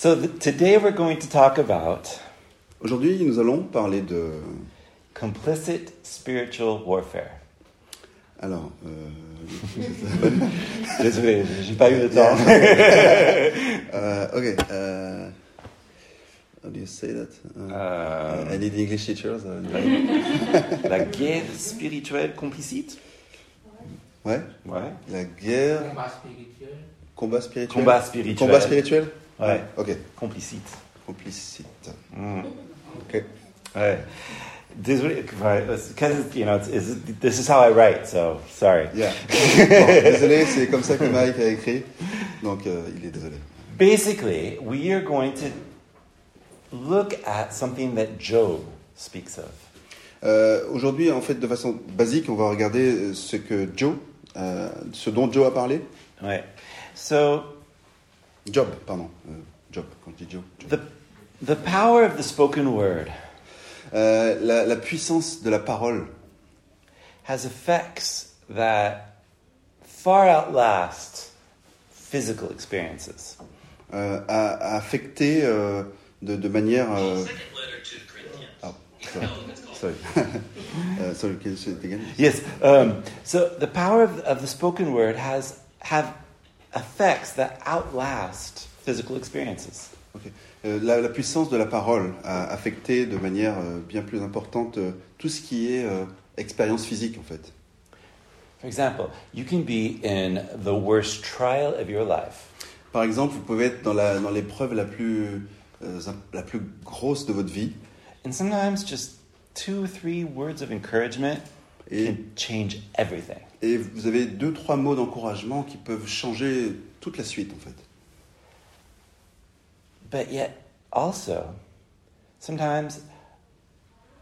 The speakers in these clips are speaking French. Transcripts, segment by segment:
So today we're going to talk about Aujourd'hui, nous allons parler de. complicit spiritual warfare. Alors, euh, Désolé, j'ai pas eu le temps. uh, okay. Uh, how do you say that? Uh, Euh, I need English teachers. uh, la guerre spirituelle complicite? Ouais. Ouais. La guerre. Combat spirituel. Combat spirituel. Combat spirituel. Combat spirituel. Ouais. Ok. Complicite. Complicite. Mm. Ok. Ouais. Désolé, because you know, this is how I write, so sorry. Yeah. Bon, désolé, c'est comme ça que Mike a écrit. Donc, euh, il est désolé. Basically, we are going to look at something that Job speaks of. Euh, Aujourd'hui, en fait, de façon basique, on va regarder euh, ce que Joe, euh, ce dont Joe a parlé. Ouais. So, Job, pardon. Euh, Job, quand je dis. Job. the, the power of the spoken word Euh, la, la puissance de la parole has effects that far outlast physical experiences. euh, a, a affecté euh, de, de manière. euh, Second letter to the Corinthians. oh, sorry. Sorry. Sorry, can you say it again? Yes. Um, so the power of, of the spoken word has have effects that outlast physical experiences. Ok. Euh, la, la puissance de la parole a affecté de manière euh, bien plus importante euh, tout ce qui est euh, expérience physique, en fait. For example, you can be in the worst trial of your life, Par exemple, vous pouvez être dans la- dans l'épreuve la, plus, euh, la plus grosse de votre vie and sometimes just two or three words of encouragement et, can change everything. et vous avez deux, trois mots d'encouragement qui peuvent changer toute la suite, en fait. But yet, also, sometimes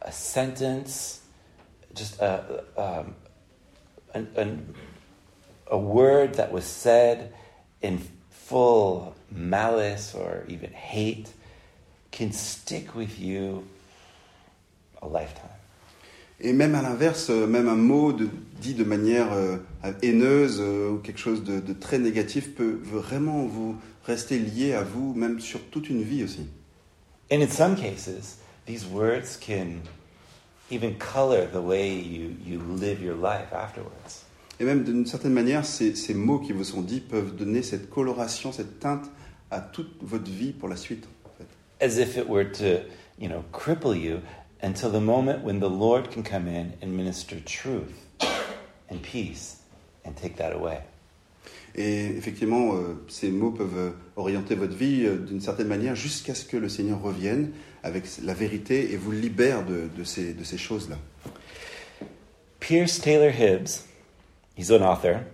a sentence, just a, um, an, an, a word that was said in full malice or even hate can stick with you a lifetime. Et même à l'inverse, euh, même un mot de- dit de manière euh, haineuse euh, ou quelque chose de, de très négatif peut vraiment vous rester lié à vous, même sur toute une vie aussi. And in some cases, these words can even color the way you, you live your life afterwards. Et même d'une certaine manière, ces, ces mots qui vous sont dits peuvent donner cette coloration, cette teinte à toute votre vie pour la suite. en fait. as if it were to, you know, cripple you until the moment when the Lord can come in and minister truth and peace and take that away. Et effectivement, euh, ces mots peuvent euh, orienter votre vie euh, d'une certaine manière jusqu'à ce que le Seigneur revienne avec la vérité et vous libère de, de ces, de ces choses-là. Pierce Taylor Hibbs, he's an author.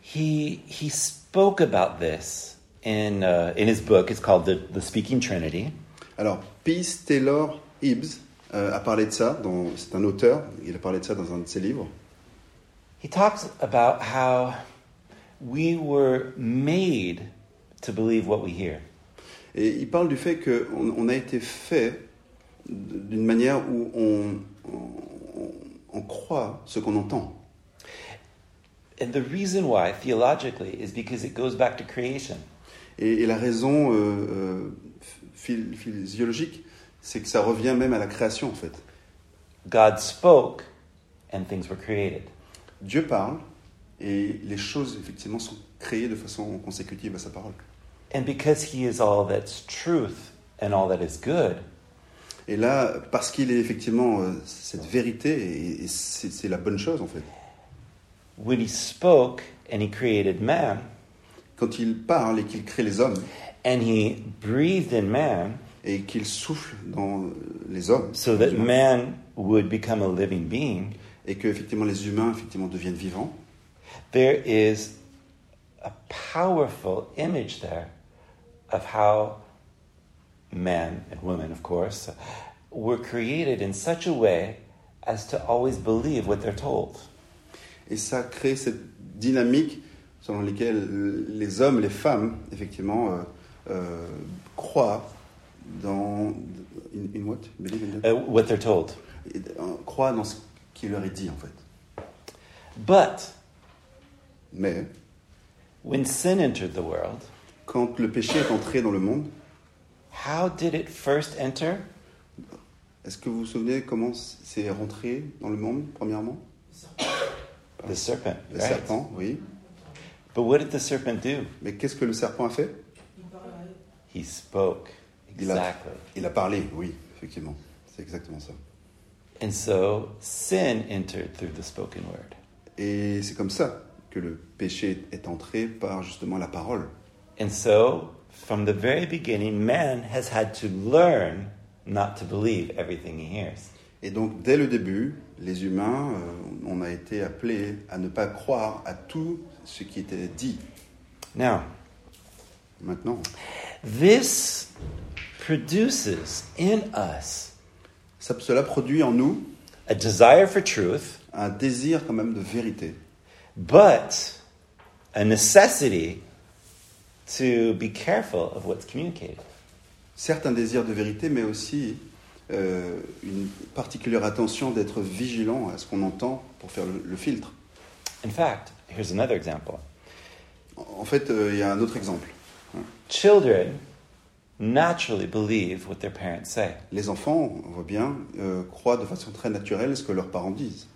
He he spoke about this in uh, in his book. It's called the the Speaking Trinity. Alors, Peace Taylor Hibbs a parlé de ça, c'est un auteur, il a parlé de ça dans un de ses livres. He talks about how we were made to believe what we hear. Et il parle du fait qu'on on a été fait d'une manière où on, on, on croit ce qu'on entend. And the reason why, theologically, is because it goes back to creation. Et, et la raison euh, euh, physiologique, c'est que ça revient même à la création en fait. God spoke and things were created. Dieu parle et les choses effectivement sont créées de façon consécutive à sa parole. And because he is all that's truth and all that is good, Et là, parce qu'il est effectivement euh, cette vérité et, et c'est c'est la bonne chose en fait. when he spoke and he created man Quand il parle et qu'il crée les hommes and he breathed in man et qu'il souffle dans les hommes, so that man would become a living being, et que effectivement les humains effectivement deviennent vivants, there is a powerful image there of how men and women, of course, were created in such a way as to always believe what they're told. et ça crée cette dynamique selon laquelle les hommes, les femmes, effectivement, euh, euh, croient dans in, in what Believe in that? Uh, what they're told. Euh, croient dans ce qui leur est dit en fait. But Mais when sin entered the world, quand le péché est entré dans le monde, how did it first enter? Est-ce que vous vous souvenez comment c'est rentré dans le monde, premièrement? The serpent, Le right? serpent, oui. But what did the serpent do? Mais qu'est-ce que le serpent a fait? He spoke. Il a, Exactly. il a parlé, oui, effectivement. C'est exactement ça. And so sin entered through the spoken word. Et c'est comme ça que le péché est entré par justement la parole. And so, from the very beginning, man has had to learn not to believe everything he hears. Et donc, dès le début, les humains, euh, on a été appelés à ne pas croire à tout ce qui était dit. Now, Maintenant, this produces in us ça, cela produit en nous a desire for truth, un désir quand même de vérité, but a necessity to be careful of what's communicated. certes un désir de vérité, mais aussi euh, une particulière attention d'être vigilant à ce qu'on entend pour faire le, le filtre. In fact, here's another example. En fait, euh, il y a un autre exemple. Children naturally believe what their parents say. Les enfants, on voit bien, euh, croient de façon très naturelle ce que leurs parents disent.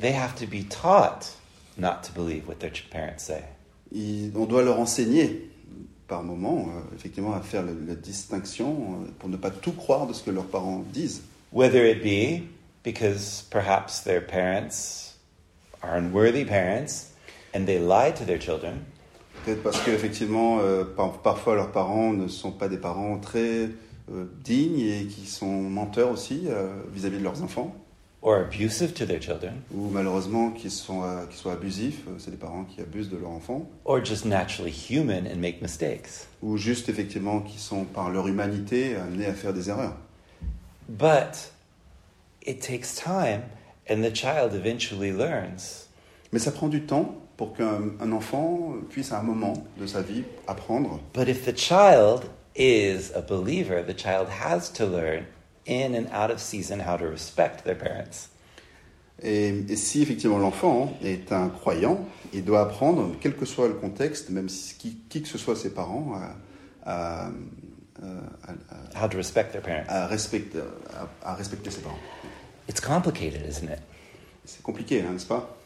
They have to be taught not to believe what their parents say. Ils- on doit leur enseigner par moment, euh, effectivement, à faire la distinction euh, pour ne pas tout croire de ce que leurs parents disent. Whether it be because perhaps their parents are unworthy parents and they lie to their children, Peut-être parce qu'effectivement, euh, par- parfois leurs parents ne sont pas des parents très euh, dignes et qui sont menteurs aussi euh, vis-à-vis de leurs enfants, or abusive to their children, ou malheureusement qui sont, euh, qui sont abusifs, c'est des parents qui abusent de leurs enfants, or just naturally human and make mistakes. ou juste effectivement qui sont par leur humanité amenés à faire des erreurs. But it takes time, and the child eventually learns Mais ça prend du temps pour qu'un un enfant puisse à un moment de sa vie apprendre. But if the child is a believer, the child has to learn in and out of season how to respect their parents. Et, et si effectivement l'enfant est un croyant, il doit apprendre, quel que soit le contexte, même si qui, qui que ce soit ses parents, à, à, à- How to respect their parents. à respecter, à, à respecter ses parents. It's complicated, isn't it? C'est compliqué, hein, n'est-ce pas?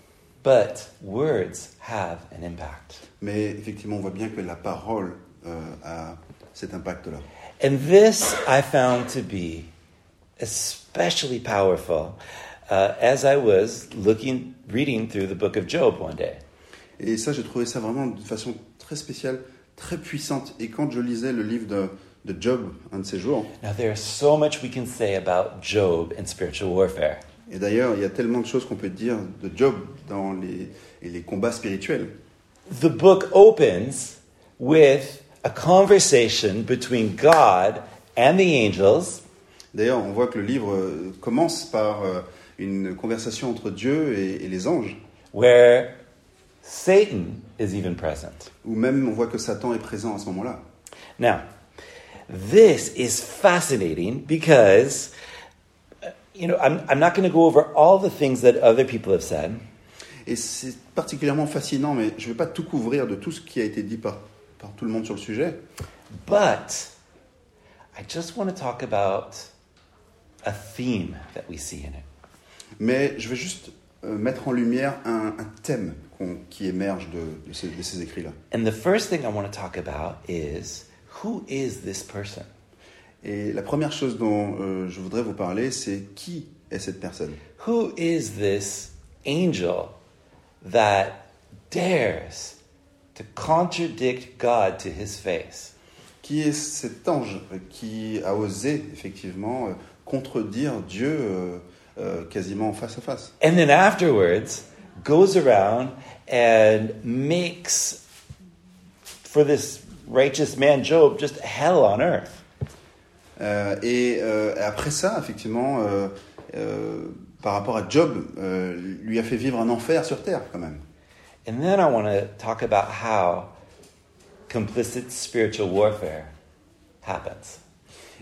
But words have an impact. Mais effectivement, on voit bien que la parole euh, a cet impact-là. And this I found to be especially powerful uh, as I was looking, reading through the book of Job one day. Et ça, j'ai trouvé ça vraiment de façon très spéciale, très puissante. Et quand je lisais le livre de, de Job, un de ces jours, Now, there's so much we can say about Job and spiritual warfare. Et d'ailleurs, il y a tellement de choses qu'on peut dire de Job dans les, et les combats spirituels. The book opens with a conversation between God and the angels D'ailleurs, on voit que le livre euh, commence par euh, une conversation entre Dieu et, et les anges, where Satan is even present. où même on voit que Satan est présent à ce moment-là. Now, this is fascinating because, you know, I'm, I'm not going to go over all the things that other people have said, Et c'est particulièrement fascinant, mais je ne vais pas tout couvrir de tout ce qui a été dit par, par tout le monde sur le sujet. but I just want to talk about a theme that we see in it. Mais je vais juste euh, mettre en lumière un, un thème qu'on- qui émerge de, de ces, de ces écrits-là. And the first thing I want to talk about is who is this person? Et la première chose dont euh, je voudrais vous parler, c'est qui est cette personne? Who is this angel that dares to contradict God to his face? Qui est cet ange qui a osé effectivement euh, contredire Dieu euh, euh, quasiment face à face? And then afterwards goes around and makes for this righteous man Job just hell on earth. Euh, Et euh, après ça, effectivement, euh, par rapport à Job, lui a fait vivre un enfer sur terre quand même. And then I want to talk about how complicit spiritual warfare happens.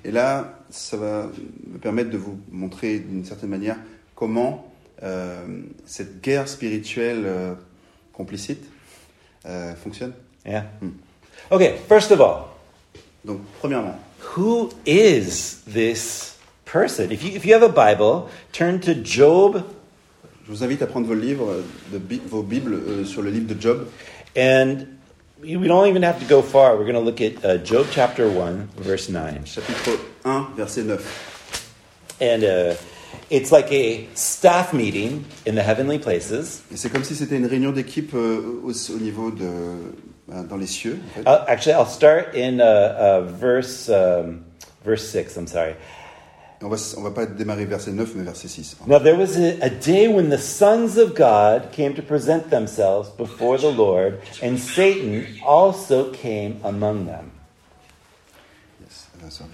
Et là, ça va me permettre de vous montrer d'une certaine manière comment euh, cette guerre spirituelle euh, complicite euh, fonctionne. Yeah? Hmm. Okay, first of all, Donc, premièrement, who is this person? If you, if you have a Bible, turn to Job je vous invite à prendre vos livres, de vos Bibles euh, sur le livre de Job. and we don't even have to go far. We're going to look at uh, Job chapter 1, verse 9. chapitre 1, verset 9. And uh, it's like a staff meeting in the heavenly places. Et c'est comme si c'était une réunion d'équipe euh, au, au niveau de. Euh, dans les cieux. en fait. Actually, I'll start in uh, uh, verse, um, verse 6. I'm sorry. On va, on va pas démarrer verset 9, mais verset 6. Now, there was a, a day when the sons of God came to present themselves before the Lord, and Satan also came among them. Yes, uh, sorry.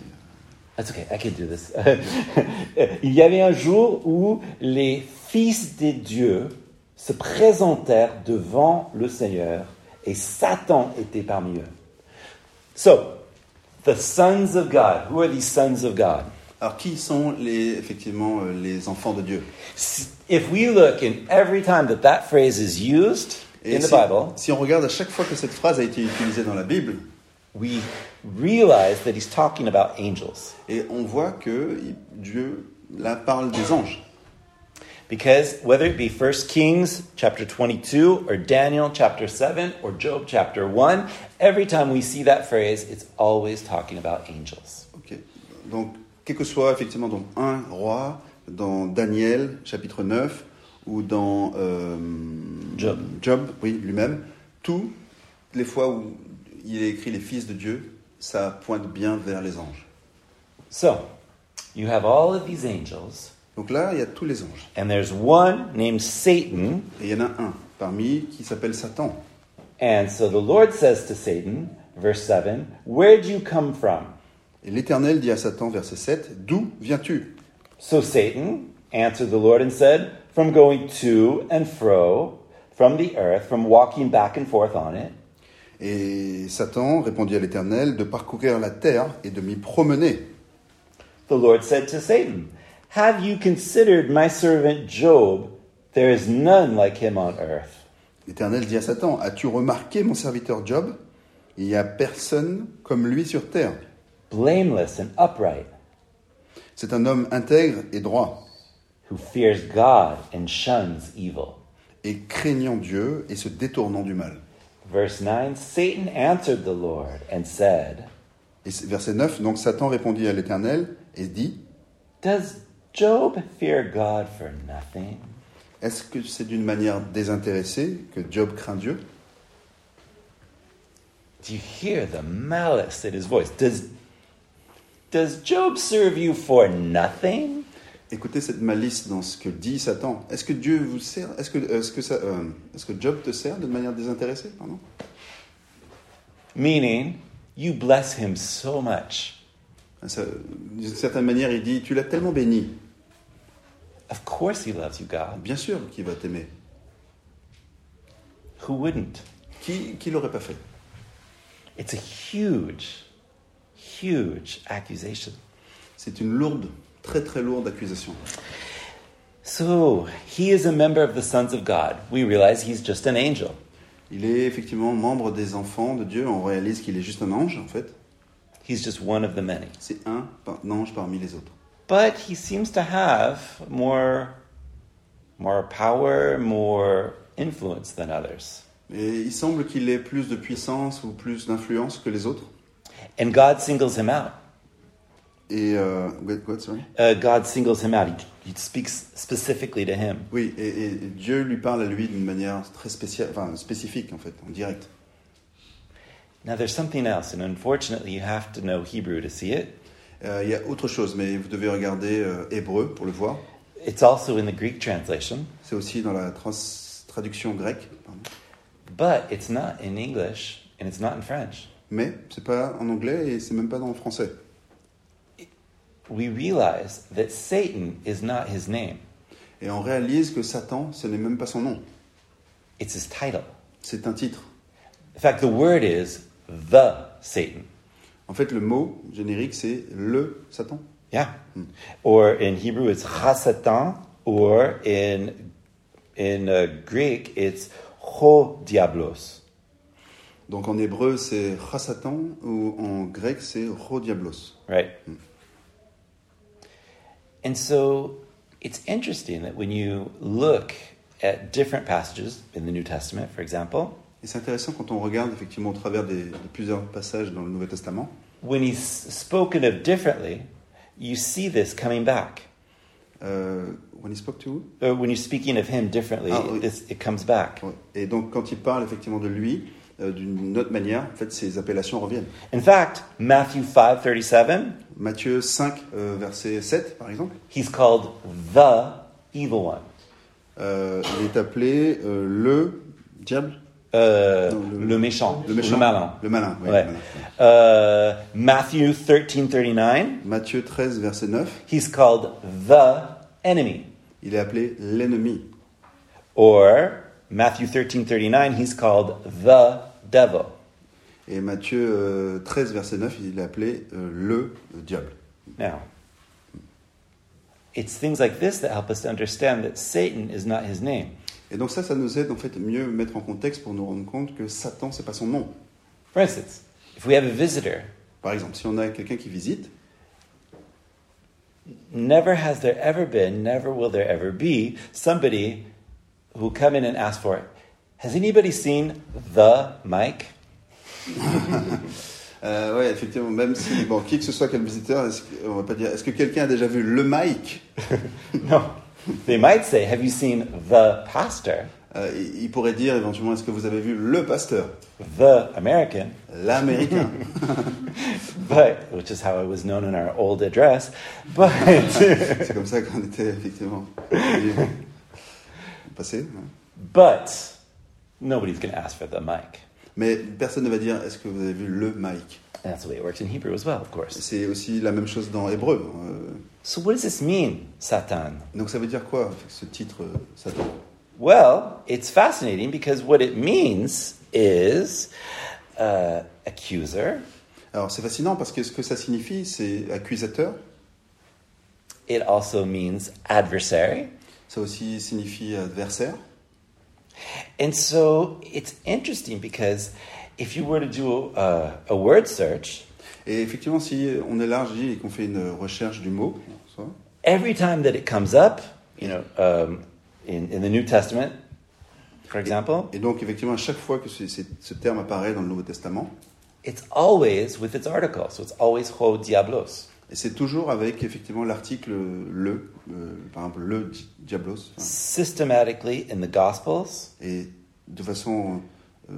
That's okay, I can do this. Il y avait un jour où les fils des dieux se présentèrent devant le Seigneur et Satan était parmi eux. So, the sons of God. Who are these sons of God? Alors, qui sont les, effectivement euh, les enfants de Dieu? If we look in every time that that phrase is used Et in the si, Bible, si on regarde à chaque fois que cette phrase a été utilisée dans la Bible, we realize that he's talking about angels. et on voit que Dieu là parle des anges. Because whether it be 1 Kings chapter 22 or Daniel chapter 7 or Job chapter 1, every time we see that phrase, it's always talking about angels. Ok. Donc, quel que soit effectivement dans un roi, dans Daniel chapitre 9 ou dans euh, Job. Job, oui, lui-même, toutes les fois où il est écrit les fils de Dieu, ça pointe bien vers les anges. So, you have all of these angels, Donc là, il y a tous les anges. and there's one named Satan. Et il y en a un parmi qui s'appelle Satan. And so the Lord says to Satan, verse 7, Where'd you come from? Et l'Éternel dit à Satan, verset 7, D'où viens-tu? So Satan answered the Lord and said, From going to and fro from the earth, from walking back and forth on it. Et Satan répondit à l'Éternel de parcourir la terre et de m'y promener. The Lord said to Satan, Have you considered my servant Job? There is none like him on earth. L'Éternel dit à Satan, As-tu remarqué mon serviteur Job? Il n'y a personne comme lui sur terre. Blameless and upright, C'est un homme intègre et droit, who fears God and shuns evil. et craignant Dieu et se détournant du mal. Verse 9 Satan answered the Lord and said, Et verset 9, donc Satan répondit à l'Éternel et dit, Does Job fear God for nothing? Est-ce que c'est d'une manière désintéressée que Job craint Dieu? Do you hear the malice in his voice? Does, does Job serve you for nothing? Écoutez cette malice dans ce que dit Satan. Est-ce que Dieu vous sert? Est-ce que, est-ce que, ça, euh, est-ce que Job te sert d'une manière désintéressée? Pardon? Meaning, you bless him so much. D'une certaine manière, il dit Tu l'as tellement béni. Of course he loves you, God. Bien sûr qu'il va t'aimer. Who wouldn't? Qui, qui l'aurait pas fait? It's a huge, huge accusation. C'est une lourde, très très lourde accusation. So, he is a member of the sons of God. We realize he's just an angel. Il est effectivement membre des enfants de Dieu. On réalise qu'il est juste un ange, en fait. He's just one of the many. C'est un, un ange parmi les autres. But he seems to have more, more power, more influence than others. Et il semble qu'il ait plus de puissance ou plus d'influence que les autres. And God singles him out. Et euh, what- what, sorry Uh, God singles him out. He, he speaks specifically to him. Oui, et, et Dieu lui parle à lui d'une manière très spéciale, enfin spécifique en fait, en direct. Now, there's something else, and unfortunately, you have to know Hebrew to see it. Euh, il y a autre chose, mais vous devez regarder euh, Hébreu pour le voir. It's also in the Greek translation, C'est aussi dans la trans- traduction grecque. pardon. but it's not in English and it's not in French. Mais c'est pas en anglais et c'est même pas dans le français. We realize that Satan is not his name, Et on réalise que Satan, ce n'est même pas son nom. it's his title. C'est un titre. In fact, the word is the Satan. En fait, le mot générique, c'est le Satan. Yeah. Or in Hebrew, it's Hasatan, or in, in uh, Greek, it's Ho Diablos. Donc en hébreu, c'est Satan ou en grec, c'est rodiablos. right? And so it's interesting that when you look at different passages in the New Testament, for example, Et c'est intéressant quand on regarde effectivement au travers des, de plusieurs passages dans le Nouveau Testament, when he's spoken of differently, you see this coming back. euh, when he spoke to Or when you're speaking of him differently, Ah, oui. this, it comes back. Et donc quand il parle effectivement de lui, euh, d'une autre manière, en fait, ces appellations reviennent. In fact, Matthew 5:37, Matthieu 5, euh, verset 7, par exemple, he's called the evil one. euh, il est appelé euh, le diable, Uh, Non, le- le, méchant, le méchant, malin. le malin. ouais, Ouais. le malin. Uh, Matthew 13:39, Matthieu 13, verset 9, he's called the enemy. il est appelé l'ennemi. Or Matthew 13:39, he's called the devil. Et Matthieu euh, 13, verset 9, il est appelé euh, le diable. Now, it's things like this that help us to understand that Satan is not his name. Et donc ça, ça nous aide en fait mieux mettre en contexte pour nous rendre compte que Satan, c'est pas son nom. For instance, if we have a visitor, Par exemple, si on a quelqu'un qui visite, never has there ever been, never will there ever be somebody who come in and ask for it. Has anybody seen the Mike? euh, ouais, effectivement, même si bon, qui que ce soit quel visiteur, on va pas dire, est-ce que quelqu'un a déjà vu le Mike No. They might say, Have you seen the pastor? Euh, il pourrait dire éventuellement, est-ce que vous avez vu le pasteur, The American? l'américain But, which is how I was known in our old address. But, C'est comme ça qu'on était effectivement passé. but nobody's going to ask for the mic. Mais personne ne va dire, est-ce que vous avez vu le Mike And that's the way it works in Hebrew as well, of course. C'est aussi la même chose dans Hébreu. euh. So, what does this mean, Satan? donc ça veut dire quoi ce titre euh, Satan? Well, it's fascinating because what it means is uh, accuser. Alors c'est fascinant parce que ce que ça signifie, c'est accusateur. It also means adversary. Ça aussi signifie adversaire. And so it's interesting because if you were to do a, a word search, Et effectivement, si on élargit et qu'on fait une recherche du mot, every time that it comes up, you know, um, in, in the New Testament, for example, et donc effectivement à chaque fois que ce, ce terme apparaît dans le Nouveau Testament, it's always with its article. So it's always ho diablos. et c'est toujours avec effectivement l'article le, euh, par exemple le di- diablos, enfin, Systematically in the Gospels, et de façon euh,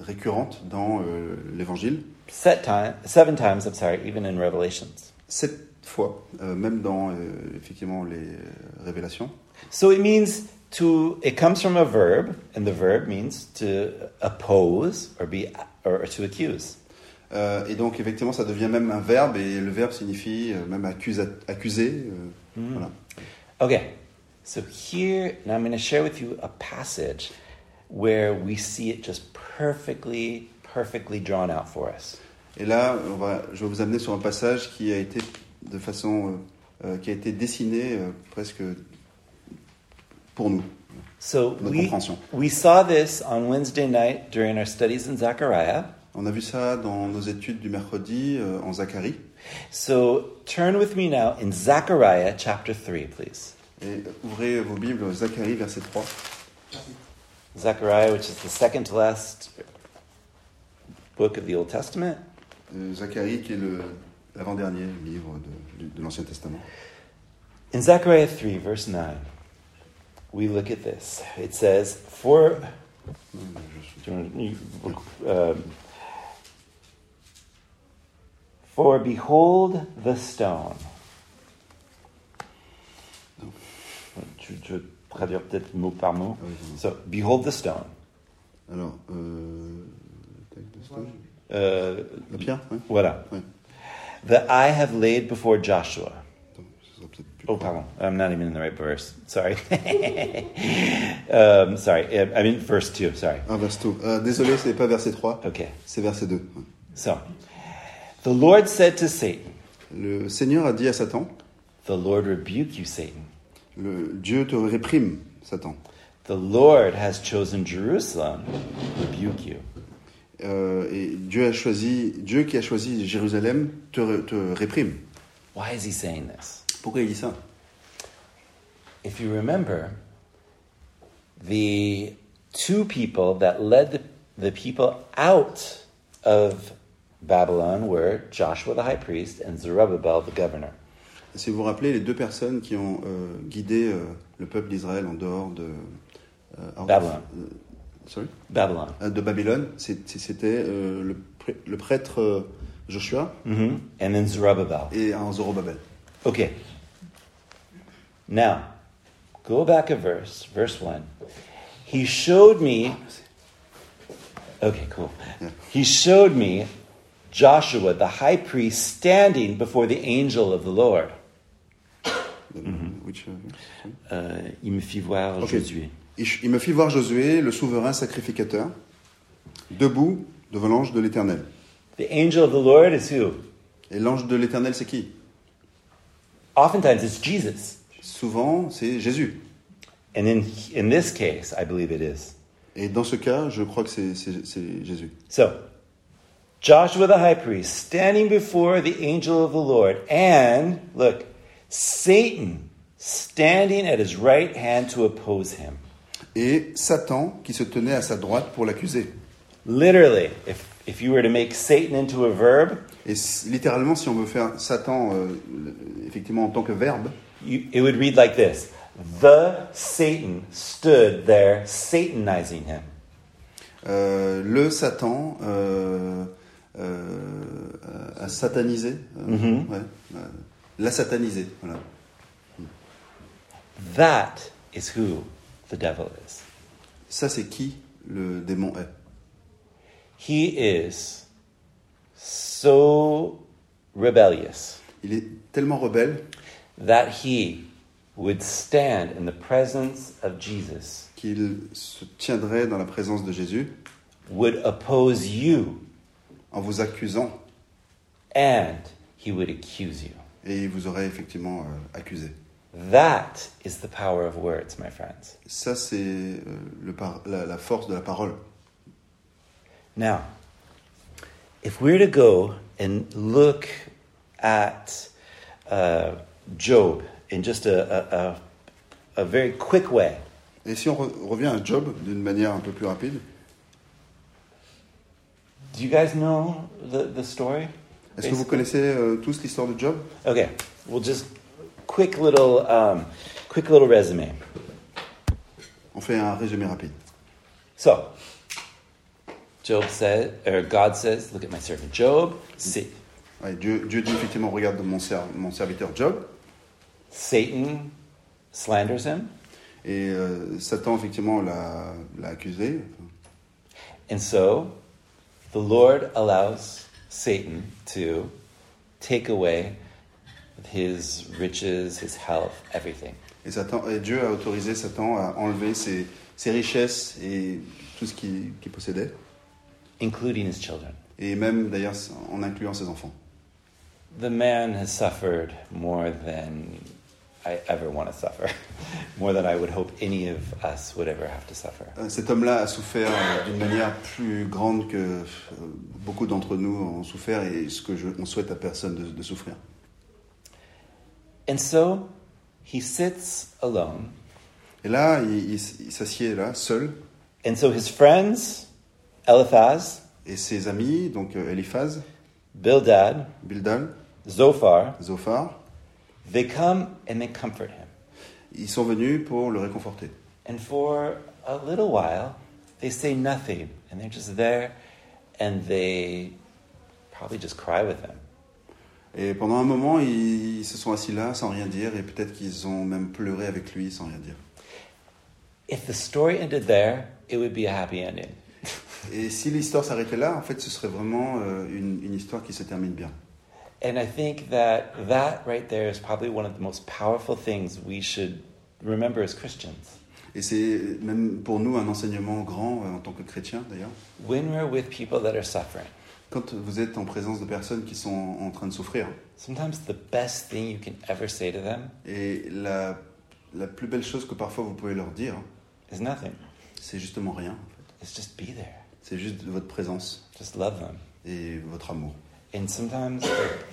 récurrente dans euh, l'Évangile, time, seven times, I'm sorry, even in Revelations. sept fois, euh, même dans euh, effectivement les euh, révélations. So it means to, it comes from a verb, and the verb means to oppose or be, or to accuse. Euh, et donc effectivement, ça devient même un verbe, et le verbe signifie euh, même accusa- accuser. euh, voilà. Okay, so here, now I'm going to share with you a passage where we see it just perfectly, perfectly drawn out for us. Et là, on va, je vais vous amener sur un passage qui a été de façon, euh, euh, qui a été dessiné euh, presque pour nous, So we, we saw this on Wednesday night during our studies in Zechariah. On a vu ça dans nos études du mercredi euh, en Zacharie. So turn with me now in Zechariah chapter 3, please. Et ouvrez vos Bibles, Zacharie, verset 3. Zechariah, which is the second to last book of the Old Testament. Zacharie, qui est le- l'avant-dernier livre de, de- l'Ancien Testament. In Zechariah 3, verse 9, we look at this. It says, For. Je- um, For behold the stone. Tu veux traduire peut-être mot par mot. Ah. So, behold the stone. Alors, euh, stone. Euh, la pierre ouais. voilà. Ouais. That I have laid before Joshua. Attends, ce sera peut-être plus- Oh, pardon. I'm not even in the right verse. Sorry. um, sorry. I mean, verse 2. Sorry. Ah, verset 2. Euh, désolé, c'est pas verset 3, Okay. c'est verset 2. So, the Lord said to Satan, Le Seigneur a dit à Satan, The Lord rebuke you, Satan. le Dieu te réprime, Satan. The Lord has chosen Jerusalem to rebuke you. Euh, et Dieu a choisi, Dieu qui a choisi Jérusalem te, te réprime. Why is he saying this? Pourquoi il dit ça? If you remember, the two people that led the, people out of Babylon were Joshua the high priest and Zerubbabel the governor. Si vous vous rappelez, les deux personnes qui ont euh, guidé euh, le peuple d'Israël en dehors de euh, Babylone. Sorry? Babylon. Euh, de Babylone, c'était euh, le, prêtre euh, Joshua hmm And then Zerubbabel. et un Zorobabel. Okay. Now, go back a verse, verse 1. He showed me. Okay, cool. Yeah. He showed me Joshua, the high priest, standing before the angel of the Lord. Which, uh, il me fit voir. Josué. Il me fit voir Josué, le souverain sacrificateur, debout devant l'ange de l'Éternel. The angel of the Lord is who? Et l'ange de l'Éternel, c'est qui? Oftentimes it's Jesus. Souvent, c'est Jésus. And in, in this case, I believe it is. Et dans ce cas, je crois que c'est c'est- c'est Jésus. So, Joshua the high priest standing before the angel of the Lord, and look, Satan standing at his right hand to oppose him. Et Satan qui se tenait à sa droite pour l'accuser. Literally, if, if you were to make Satan into a verb, Et littéralement, si on veut faire Satan euh, effectivement en tant que verbe, you, it would read like this The Satan stood there Satanizing him. euh, le Satan euh, euh, a satanisé, euh, Mhm. ouais, euh, l'a satanisé. Voilà. That is who the devil is. Ça, c'est qui le démon est? He is so rebellious. Il est tellement rebelle that he would stand in the presence of Jesus, qu'il se tiendrait dans la présence de Jésus would oppose you, en vous accusant and he would accuse you. et il vous aurait effectivement euh, accusé. That is the power of words, my friends. Ça, c'est euh, le par- la, la force de la parole. Now, if we're to go and look at uh, Job in just a, a, a, a very quick way, Et si on re- revient à Job d'une manière un peu plus rapide, do you guys know the, the story? est-ce que vous connaissez euh, tous l'histoire de Job Okay, we'll just quick little um, quick little resume. On fait un résumé rapide. So, Job said, or God says, look at my servant Job. Ouais, Dieu, Dieu dit effectivement, regarde mon, ser- mon serviteur Job. Satan slanders him, Et euh, Satan, effectivement, l'a l'a accusé. and so the Lord allows Satan to take away his riches, his health, everything. Et, Satan, et Dieu a autorisé Satan à enlever ses, ses richesses et tout ce qu'il qu'il possédait. including his children. Et même, d'ailleurs, en incluant ses enfants. The man has suffered more than I ever want to suffer, more than I would hope any of us would ever have to suffer. Euh, Cet homme-là a souffert euh, d'une manière plus grande que euh, beaucoup d'entre nous ont souffert et ce que je, on souhaite à personne de, de souffrir. And so he sits alone. Et là, il, il il s'assied là, seul, And so his friends, Eliphaz, et ses amis, donc euh, Eliphaz, Bildad, Bildal, Zophar, Zophar, they come and they comfort him. ils sont venus pour le réconforter. And for a little while, they say nothing. And they're just there and they probably just cry with him. Et pendant un moment, ils, ils se sont assis là sans rien dire, et peut-être qu'ils ont même pleuré avec lui sans rien dire. If the story ended there, it would be a happy ending. Et si l'histoire s'arrêtait là, en fait, ce serait vraiment euh, une, une histoire qui se termine bien. And I think that that right there is probably one of the most powerful things we should remember as Christians. Et c'est même pour nous un enseignement grand euh, en tant que chrétiens d'ailleurs. When we're with people that are suffering, Quand vous êtes en présence de personnes qui sont en train de souffrir, sometimes the best thing you can ever say to them et la, la plus belle chose que parfois vous pouvez leur dire, is nothing. c'est justement rien. En fait. It's just be there. c'est juste votre présence Just love them. et votre amour. And sometimes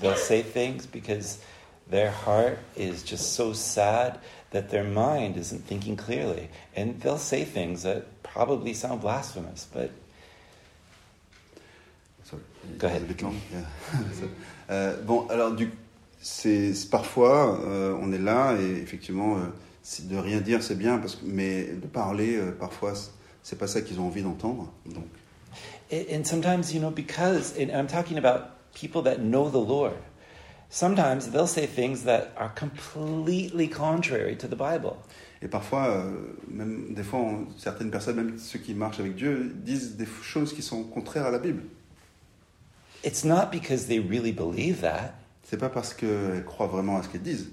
they'll say things because their heart is just so sad that their mind isn't thinking clearly. And they'll say things that probably sound blasphemous, but Sorry. Go ahead. Yeah. Euh, bon, alors du, c'est parfois euh, on est là et effectivement euh, de rien dire c'est bien parce que mais de parler euh, parfois c'est- pas ça qu'ils ont envie d'entendre. Donc And and sometimes, you know, because, and I'm talking about people that know the Lord, sometimes they'll say things that are completely contrary to the Bible. et parfois même des fois on- certaines personnes même ceux qui marchent avec Dieu disent des choses qui sont contraires à la Bible. It's not because they really believe that, C'est pas parce qu'elles croient vraiment à ce qu'elles disent,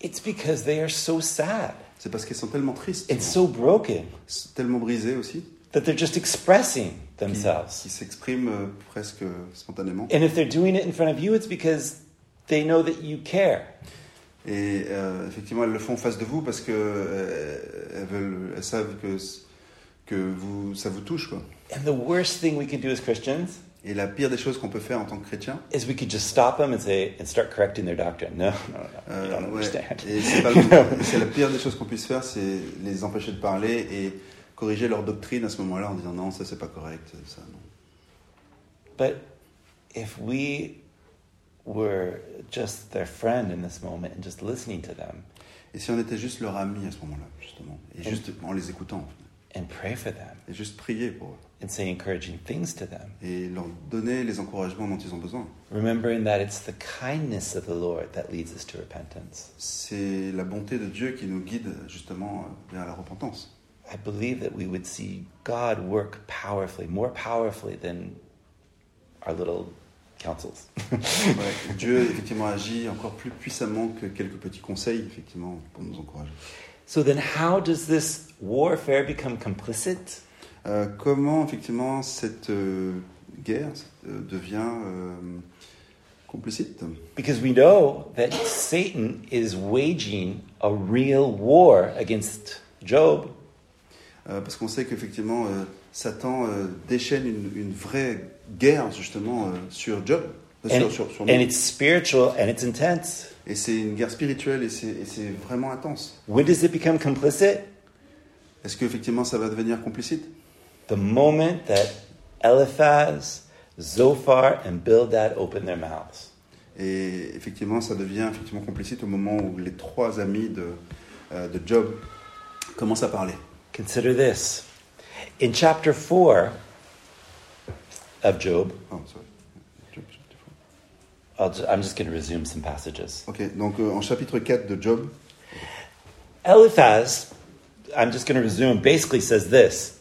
it's because they are so sad c'est parce qu'elles sont tellement tristes, and so broken tellement brisées aussi, that they're just expressing themselves. qui s'expriment euh, presque euh, spontanément. And if they're doing it in front of you, it's because they know that you care. Et euh, effectivement, elles le font face de vous parce que euh, elles, veulent, elles savent que, que vous, ça vous touche. Quoi. And the worst thing we can do as Christians Et la pire des choses qu'on peut faire en tant que chrétien, is we could just stop them and say and start correcting their doctrine. No, no, no, you euh, don't ouais, understand. et c'est pas le- c'est la pire des choses qu'on puisse faire, c'est les empêcher de parler et corriger leur doctrine à ce moment-là en disant non, ça c'est pas correct, ça non. But if we were just their friend in this moment and just listening to them Et si on était juste leur ami à ce moment-là, justement, et juste en les écoutant, and pray for them et juste prier pour eux, and say encouraging things to them, et leur donner les encouragements dont ils ont besoin. remembering that it's the kindness of the Lord that leads us to repentance. C'est la bonté de Dieu qui nous guide justement vers la repentance. I believe that we would see God work powerfully, more powerfully than our little councils. Ouais, Dieu effectivement agit encore plus puissamment que quelques petits conseils effectivement pour nous encourager. so then, how does this warfare become complicit? Euh, comment effectivement cette euh, guerre euh, devient complicite? Because we know that Satan is waging a real war against Job. Parce qu'on sait qu'effectivement Satan déchaîne une, une vraie guerre justement sur Job, And, sur, sur, sur and it's spiritual and it's intense. Et c'est une guerre spirituelle et c'est et c'est vraiment intense. When does it become complicit? Est-ce qu'effectivement ça va devenir complicite? The moment that Eliphaz, Zophar, and Bildad open their mouths. Et effectivement, ça devient effectivement complicite au moment où les trois amis de, euh, de Job commencent à parler. Consider this. In chapter 4 of Job, Oh, sorry. Job, I'll ju- I'm just going to resume some passages. Ok, donc euh, en chapitre 4 de Job, Eliphaz, I'm just going to resume, basically says this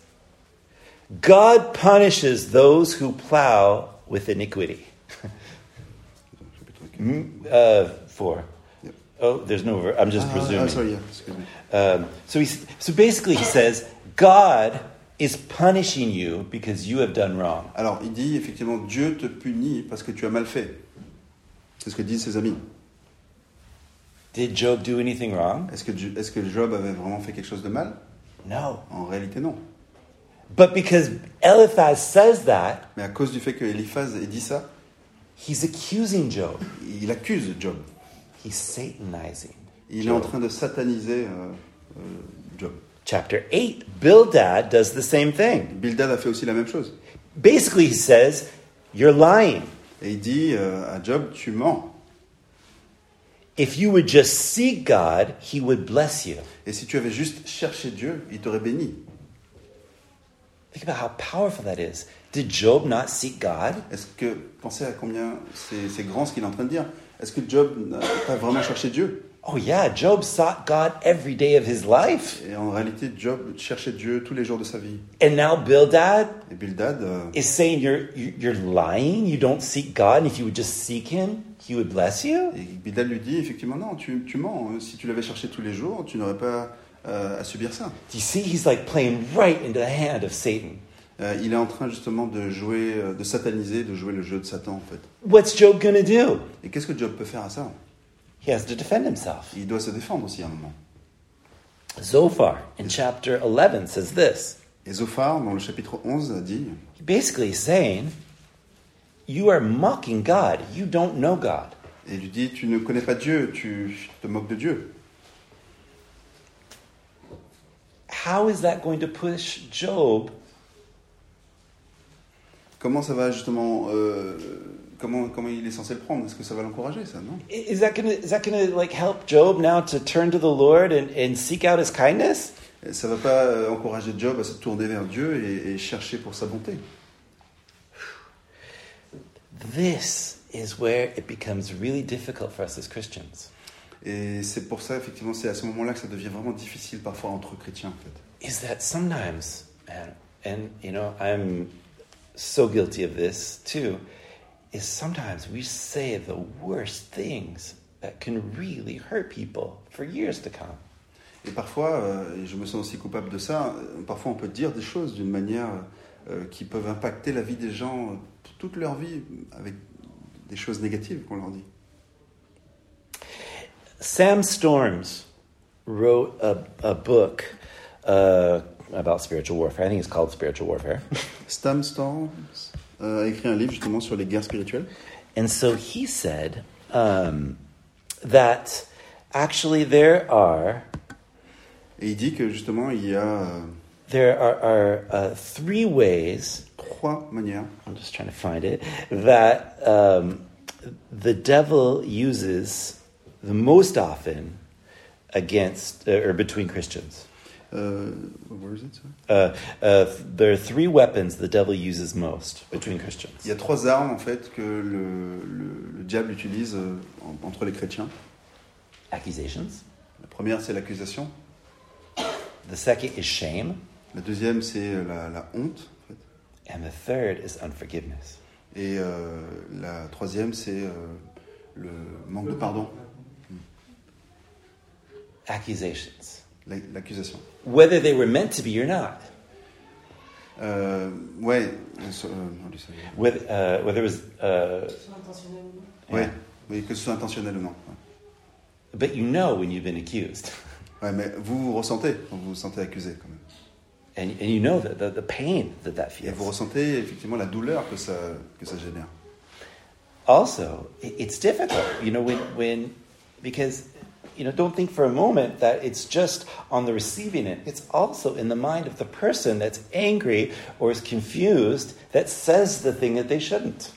God punishes those who plow with iniquity. chapitre 4. Mm, Uh, four. Yep. Oh, there's no. ver- I'm just Ah, presuming. ah, sorry, yeah, excuse me. Um, so, he's, so basically, he says, God is punishing you because you have done wrong. Alors, il dit effectivement Dieu te punit parce que tu as mal fait. C'est ce que disent ses amis. Did Job do anything wrong? Est-ce que, est-ce que Job avait vraiment fait quelque chose de mal No. En réalité, non. But because Eliphaz says that, Mais à cause du fait que Eliphaz ait dit ça, he's accusing Job. il accuse Job. He's satanizing. Il est en train de sataniser euh, euh, Job. Chapter 8, Bildad does the same thing. Bildad a fait aussi la même chose. Basically, he says, You're lying. Et il dit euh, à Job, tu mens. If you would just seek God, he would bless you. Et si tu avais juste cherché Dieu, il t'aurait béni. Think about how powerful that is. Did Job not seek God? Est-ce que, pensez à combien c'est grand ce qu'il est en train de dire. Est-ce que Job n'a pas vraiment cherché Dieu? Oh, yeah, Job sought God every day of his life. Et en réalité, Job cherchait Dieu tous les jours de sa vie. And now Bildad Et Bildad, euh, is saying you're, you're lying, you don't seek God, and if you would just seek him, he would bless you? et Bildad lui dit effectivement, non, tu, tu mens. Si tu l'avais cherché tous les jours, tu n'aurais pas euh, à subir ça. Do you see? He's like playing right into the hand of Satan. Euh, il est en train justement de jouer, euh, de sataniser, de jouer le jeu de Satan en fait. What's Job to do? Et qu'est-ce que Job peut faire à ça? He has to defend himself. Il doit se défendre aussi à un moment. Zophar in chapter 11 says this. Et Zophar, dans le chapitre 11, a dit He basically saying, You are mocking God. You don't know God. Et il lui dit Tu ne connais pas Dieu, tu te moques de Dieu. How is that going to push Job Comment ça va justement euh, comment, comment il est censé le prendre Est-ce que ça va l'encourager, ça Non Is that gonna is that gonna like help Job now to turn to the Lord and, and seek out his kindness? Ça va pas euh, encourager Job à se tourner vers Dieu et, et chercher pour sa bonté. This is where it becomes really difficult for us as Christians. Et c'est pour ça, effectivement, c'est à ce moment-là que ça devient vraiment difficile parfois entre chrétiens, en fait. Is that sometimes, and you know, I'm so guilty of this too, is sometimes we say the worst things that can really hurt people for years to come. Et parfois, euh, et je me sens aussi coupable de ça, euh, parfois on peut dire des choses d'une manière euh, qui peuvent impacter la vie des gens euh, toute leur vie avec des choses négatives qu'on leur dit. Sam Storms wrote a, a book uh, about spiritual warfare. I think it's called Spiritual Warfare. Stam Storms euh, a écrit un livre justement sur les guerres spirituelles. And so he said um, that actually there are Et il dit que justement, il y a euh, there are, are uh, three ways. trois manières I'm just trying to find it that um, the devil uses the most often against uh, or between Christians. Euh, where is it, sir Uh, uh, there are three weapons the devil uses most between Christians. Il y a trois armes en fait que le, le- le diable utilise euh, en- entre les chrétiens. Accusations. La première, c'est l'accusation. The second is shame, La deuxième, c'est la, la honte. en fait. and the third is unforgiveness. Et euh, la troisième, c'est euh, le manque de pardon, Accusations, la- l'accusation. whether they were meant to be or not, Euh, ouais, euh, so- euh, whether uh, whether it was. Uh, Soit intentionnel ou non. ouais, yeah. oui, que ce soit intentionnel ou non. Ouais. But you know when you've been accused, Ouais, mais vous vous ressentez, vous vous sentez accusé quand même. and, and you know the, the, the pain that that Et vous feels. ressentez effectivement la douleur que ça, que ça génère. Also, it- it's difficult, you know, when when because you know, don't think for a moment that it's just on the receiving end. It's also in the mind of the person that's angry or is confused that says the thing that they shouldn't.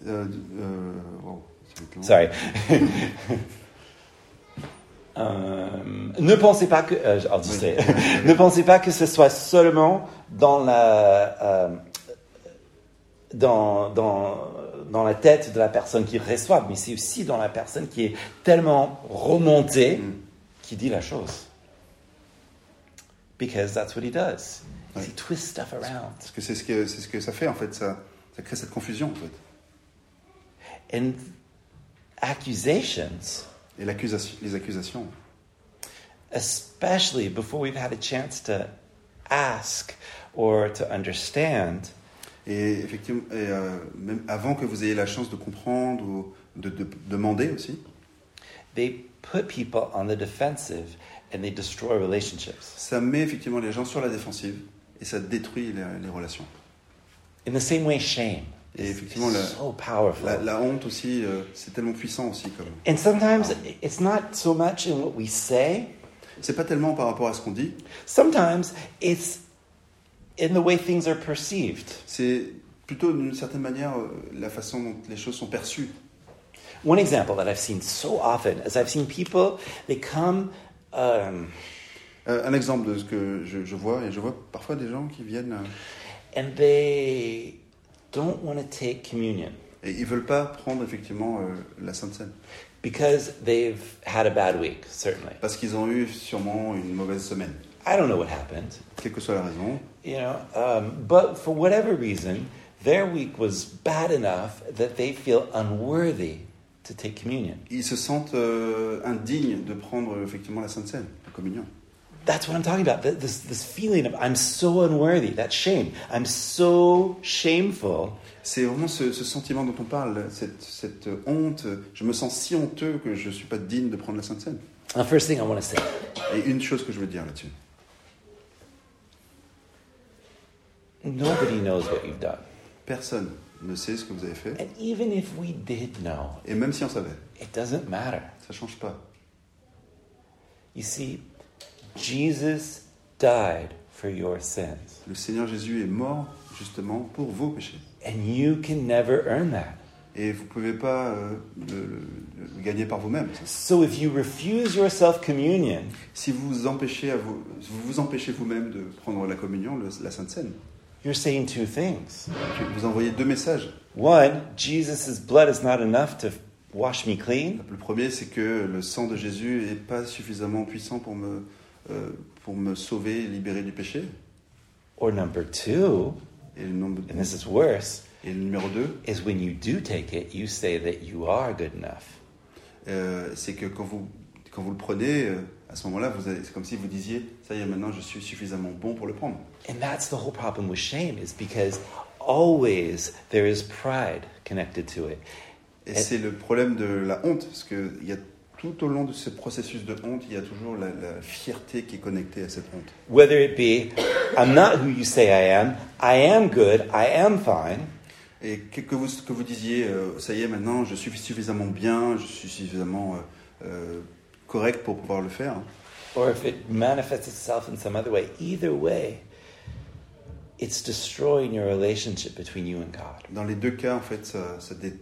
Wow, ça va être long. Sorry. Euh, ne pensez pas que euh, I'll just say it. ne pensez pas que ce soit seulement dans la euh, dans, dans, dans la tête de la personne qui reçoit, mais c'est aussi dans la personne qui est tellement remontée Mm. qui dit la chose. Because that's what he does. Ouais. He twists stuff around. Parce que c'est ce que c'est ce que ça fait en fait, ça, ça crée cette confusion en fait. And accusations, Et l'accusation, les accusations, especially before we've had a chance to ask or to understand, et effectivement, et, euh, même avant que vous ayez la chance de comprendre ou de, de demander aussi, they put people on the defensive and they destroy relationships. ça met effectivement les gens sur la défensive et ça détruit les, les relations. In the same way, shame Et effectivement, la- so powerful. La, la honte aussi, euh, c'est tellement puissant aussi. Comme. and sometimes it's not so much in what we say, C'est pas tellement par rapport à ce qu'on dit, sometimes it's in the way things are perceived. c'est plutôt d'une certaine manière euh, la façon dont les choses sont perçues. One example that I've seen so often is I've seen people, they come. Um, Euh, un exemple de ce que je, je vois, et je vois parfois des gens qui viennent euh, and they don't want to take communion et ils veulent pas prendre effectivement euh, la Sainte Seine because they've had a bad week, certainly. parce qu'ils ont eu sûrement une mauvaise semaine, I don't know what happened, quelle que soit la raison. You know, um, but for whatever reason, their week was bad enough that they feel unworthy to take communion. Ils se sentent euh, indignes de prendre effectivement la Sainte Seine, la communion. That's what I'm talking about. This, this feeling of I'm so unworthy, that shame. I'm so shameful C'est vraiment ce, ce sentiment dont on parle, cette, cette honte. Je me sens si honteux que je suis pas digne de prendre la Sainte Seine. The first thing I want to say Et une chose que je veux dire là-dessus, Nobody knows what you've done. Personne ne sait ce que vous avez fait. And even if we did know, Et même si on savait, it doesn't matter. ça change pas. You see, Jesus died for your sins. Le Seigneur Jésus est mort justement pour vos péchés. And you can never earn that. Et vous ne pouvez pas euh, le, le- le gagner par vous-même. ça. So if you refuse your self communion, Si vous vous empêchez, à vous, vous vous empêchez vous-même de prendre la communion, le- la Sainte Seine, you're saying two things. vous envoyez deux messages. One, Jesus' blood is not enough to wash me clean. Le premier, c'est que le sang de Jésus n'est pas suffisamment puissant pour me, euh, pour me sauver, libérer du péché. Or number two, Et le, nombre- and this is worse, et le numéro deux, is when you do take it, you say that you are good enough. euh, c'est que quand vous, quand vous le prenez, euh, à ce moment-là, c'est comme si vous disiez, ça y est, maintenant je suis suffisamment bon pour le prendre. And that's the whole problem with shame, is because always there is pride connected to it. Et Et- c'est le problème de la honte, parce que il y a, tout au long de ce processus de honte, il y a toujours la, la fierté qui est connectée à cette honte. Whether it be, I'm not who you say I am, I am good, I am fine, Et que, que vous, que vous disiez, euh, ça y est, maintenant je suis suffisamment bien, je suis suffisamment euh, euh, correct pour pouvoir le faire. or if it manifests itself in some other way, either way, it's destroying your relationship between you and God. Dans les deux cas, en fait, ça, ça, dé-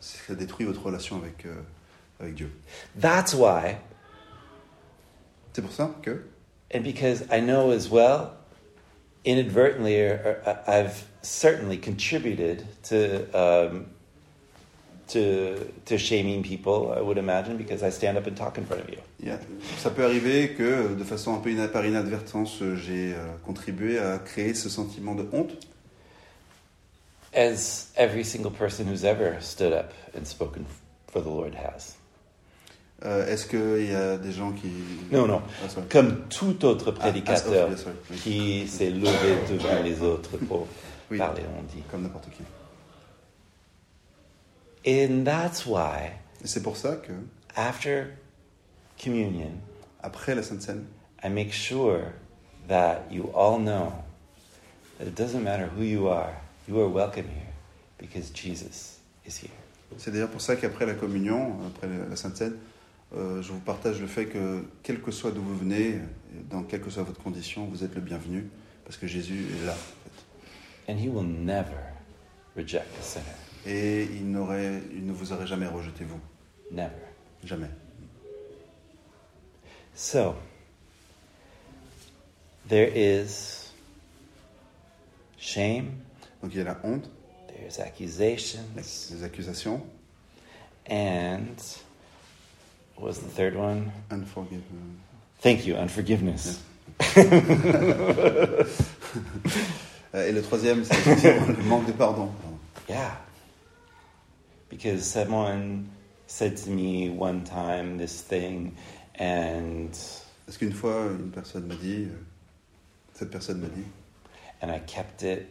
ça détruit votre relation avec, euh, avec Dieu. That's why, C'est pour ça que, and because I know as well, inadvertently, or, or I've certainly contributed to. Um, to, to shaming people, I would imagine, because I stand up and talk in front of you. il y a- ça peut arriver que, de façon un peu par inadvertance, j'ai euh, contribué à créer ce sentiment de honte. As every single person who's ever stood up and spoken for the Lord has. Euh, Est-ce qu'il y a des gens qui... Non, non. Ah. Comme tout autre Ah, ah, prédicateur sorry, sorry, qui s'est levé devant les autres pour Oui. parler, on dit. Comme n'importe qui. And that's why, Et c'est pour ça que, after communion, après la Sainte Seine, I make sure that you all know that it doesn't matter who you are, you are welcome here because Jesus is here. c'est d'ailleurs pour ça qu'après la communion, après la Sainte Seine, euh, je vous partage le fait que, quel que soit d'où vous venez, dans quelle que soit votre condition, vous êtes le bienvenu, parce que Jésus est là. en fait. And he will never reject a sinner. Et il, n'aurait, il ne vous aurait jamais rejeté, vous? Never. Jamais. So, there is shame, Donc il y a la honte, there's accusations, les accusations, and what was the third one? unforgive. Thank you, unforgiveness. Euh, Et le troisième, c'est le manque de pardon. Yeah. Because someone said to me one time this thing, and Parce qu'une fois, une personne m'a dit, euh, cette personne m'a dit, and I kept it,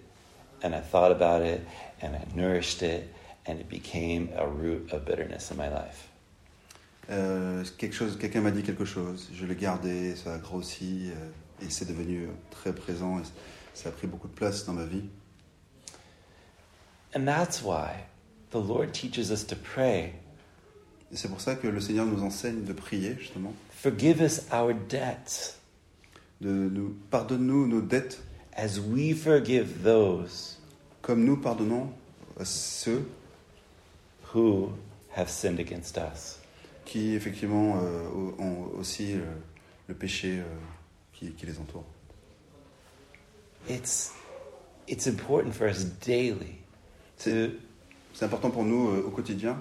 and I thought about it, and I nourished it, and it became a root of bitterness in my life. euh, quelque chose, quelqu'un m'a dit quelque chose, je l'ai gardé, ça a grossi, euh, et c'est devenu très présent, et ça a pris beaucoup de place dans ma vie. And that's why the Lord teaches us to pray. Et c'est pour ça que le Seigneur nous enseigne de prier, justement, Forgive us our debts de nous pardonne-nous nos dettes, as we forgive those comme nous pardonnons à ceux who have sinned against us. qui effectivement euh, ont aussi euh, le péché euh, qui, qui les entoure. It's, it's important for us daily to, C'est important pour nous euh, au quotidien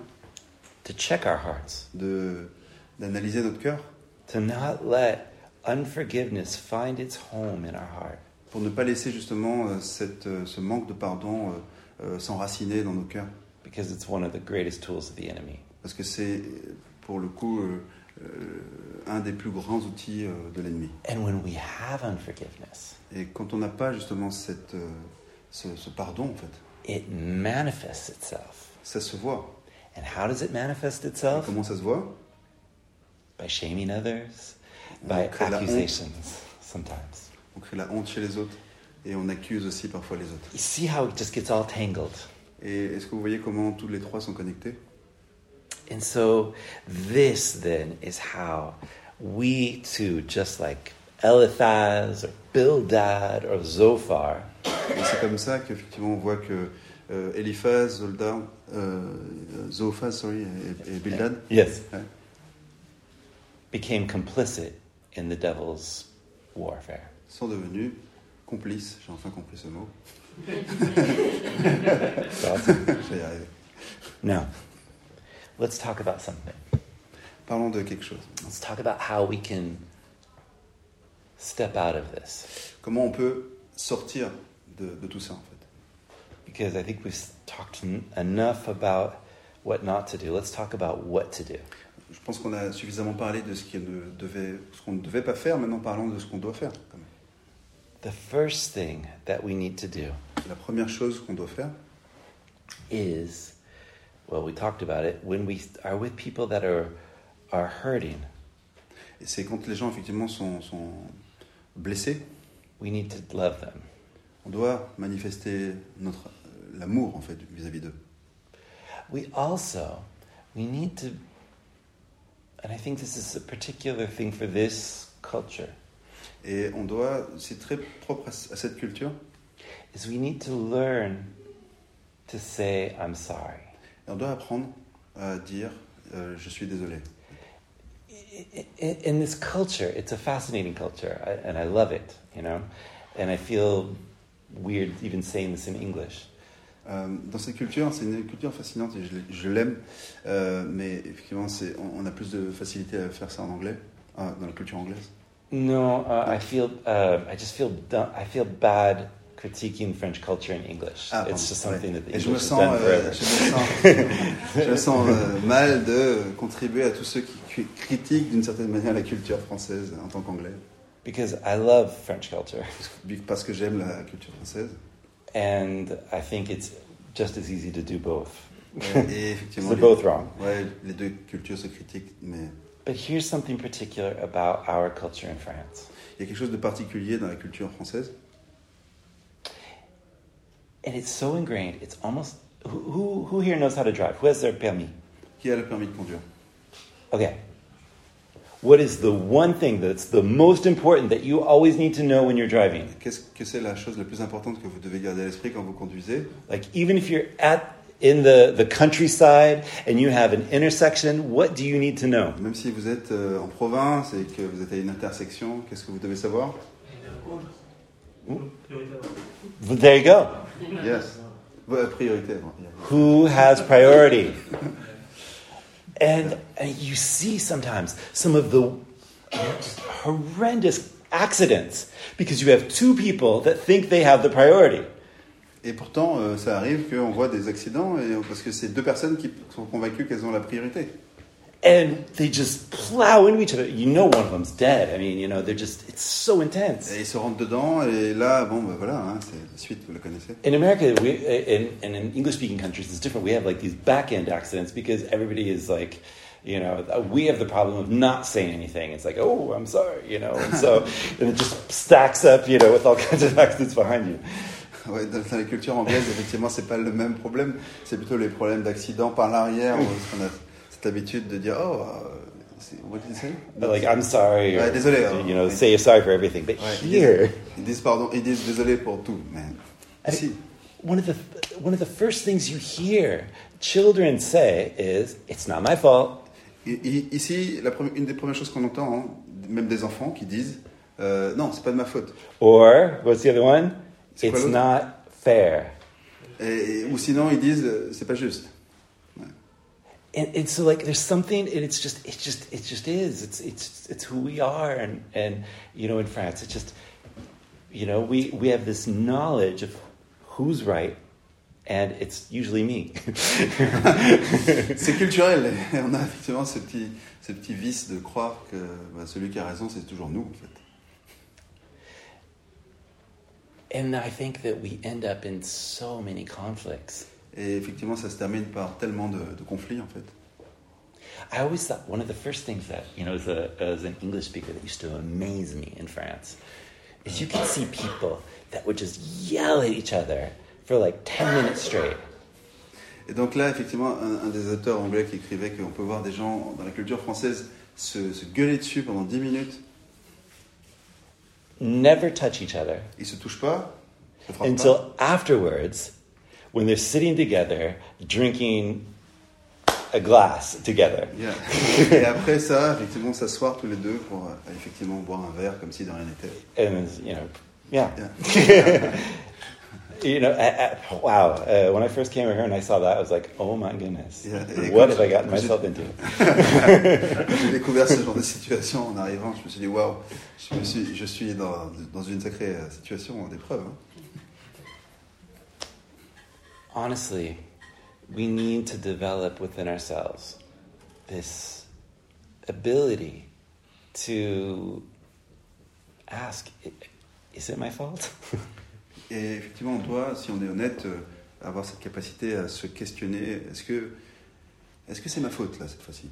to check our hearts, de d'analyser notre cœur to not let unforgiveness find its home in our heart. pour ne pas laisser justement euh, cette, euh, ce manque de pardon euh, euh, s'enraciner dans nos cœurs. because it's one of the greatest tools of the enemy. Parce que c'est pour le coup euh, euh, un des plus grands outils euh, de l'ennemi. And when we have unforgiveness, Et quand on n'a pas justement cette, euh, ce, ce pardon, en fait, it manifests itself. ça se voit. And how does it manifest Et itself? comment ça se voit By shaming others, On by crée la honte. accusations sometimes. On crée la honte chez les autres. et on accuse aussi parfois les autres. You see how it just gets all tangled. Et est-ce que vous voyez comment tous les trois sont connectés And so, this then is how we too, just like Eliphaz or Bildad or Zophar, Et c'est comme ça qu'effectivement on voit que euh, Eliphaz, Zoldar, euh, Zophaz, sorry, et, et Bildad yes, Ouais. became complicit in the devil's warfare. sont devenus complices. J'ai enfin compris ce mot. So, Je vais y arriver. now, let's talk about something. Parlons de quelque chose. Let's talk about how we can step out of this. Comment on peut sortir de, de tout ça en fait Because I think we've talked en- enough about what not to do. Let's talk about what to do. Je pense qu'on a suffisamment parlé de ce qui ne devait, ce qu'on ne devait pas faire. Maintenant, parlons de ce qu'on doit faire. quand même. The first thing that we need to do La première chose qu'on doit faire, is, well, we talked about it, when we are with people that are, are hurting, et c'est quand les gens effectivement sont, sont blessés, we need to love them. On doit manifester notre euh, l'amour en fait vis-à-vis d'eux. We also, we need to, and I think this is a particular thing for this culture, Et on doit, c'est très propre à, cette culture, is we need to learn to say, I'm sorry. et on doit apprendre à dire euh, je suis désolé. In this culture, it's a fascinating culture, and I love it, you know, and I feel weird even saying this in English. Euh, dans cette culture, c'est une culture fascinante et je, je l'aime, euh, mais effectivement, on, on a plus de facilité à faire ça en anglais, euh, dans la culture anglaise. No, uh, I feel uh, I just feel I feel bad critiquing French culture in English. Ah, it's just ouais. something that the Et je me English sens, euh, je me sens, je me sens, euh, mal de contribuer à tous ceux qui critiquent d'une certaine manière la culture française en tant qu'anglais, Because I love French culture, parce que, j'aime la culture française. and I think it's just as easy to do both. Et effectivement, They're both wrong. ouais, les deux cultures se critiquent, mais But here's something particular about our culture in France, il y a quelque chose de particulier dans la culture française. and it's so ingrained. It's almost who who, who here knows how to drive? Who has their permis? Qui a le permis de conduire Okay. What is the one thing that's the most important that you always need to know when you're driving? Qu'est-ce que c'est la chose la plus importante que vous devez garder à l'esprit quand vous conduisez Like even if you're at in the, the countryside and you have an intersection, what do you need to know? Même si vous êtes euh, en province et que vous êtes à une intersection, qu'est-ce que vous devez savoir There you go. Yes. Priorité. Who has priority? And, and you see sometimes some of the horrendous accidents because you have two people that think they have the priority. Et pourtant, euh, ça arrive qu'on voit des accidents et, parce que c'est deux personnes qui sont convaincues qu'elles ont la priorité. And they just plow into each other. You know one of them's dead. I mean, you know, they're just, it's so intense. Et ils se rentrent dedans et là, bon, ben voilà, hein, c'est la suite, vous la connaissez. In America, we, in, and in English speaking countries, it's different. We have like these back end accidents because everybody is like, you know, uh, we have the problem of not saying anything. It's like, oh, I'm sorry, you know, and so and it just stacks up, you know, with all kinds of accidents behind you. Ouais, dans, dans la culture anglaise, effectivement, c'est pas le même problème. C'est plutôt les problèmes d'accident par l'arrière. Cette habitude de dire, oh, euh, what did you say? Like, I'm sorry, or, Ouais, désolé, hein. you know, Ouais. say you're sorry for everything. But Ouais, ils, here, disent, ils disent pardon, ils disent désolé pour tout, mais I si. one of the one of the first things you hear children say is, "It's not my fault." Ici, la première- une des premières choses qu'on entend, hein, même des enfants qui disent, euh, non, c'est pas de ma faute. Or what's the other one? Quoi It's not fair. Et- ou sinon, ils disent, euh, c'est pas juste. And, and so like there's something and it's just it just it just is it's it's it's who we are and and you know in France it's just you know we we have this knowledge of who's right and it's usually me C'est culturel. Et on a effectivement ce petit, ce petit vice de croire que bah, celui qui a raison, c'est toujours nous, en fait. and I think that we end up in so many conflicts Et effectivement, ça se termine par tellement de, de conflits, en fait. I always thought one of the first things that you know as a as an English speaker that used to amaze me in France is you can see people that would just yell at each other for like 10 minutes straight. Et donc là, effectivement, un, un des auteurs anglais qui écrivait qu'on peut voir des gens dans la culture française se, se gueuler dessus pendant 10 minutes. Never touch each other Ils se touchent pas, se frappent pas. until afterwards when they're sitting together drinking a glass together. Yeah. Et après ça, effectivement, s'asseoir tous les deux pour euh, effectivement boire un verre comme si de rien n'était. And, you know, yeah. Yeah. You know, I, I, wow. Uh, when I first came here and I saw that, I was like, oh my goodness. Yeah, What have I gotten myself into? J'ai découvert ce genre de situation en arrivant. Je me suis dit, waouh, je, me suis- je suis dans, dans une sacrée euh, situation d'épreuve. hein. Honestly, we need to develop within ourselves this ability to ask, "I- is it my fault? Et effectivement, on doit, si on est honnête, euh, avoir cette capacité à se questionner. Est-ce que est-ce que c'est ma faute là cette fois-ci?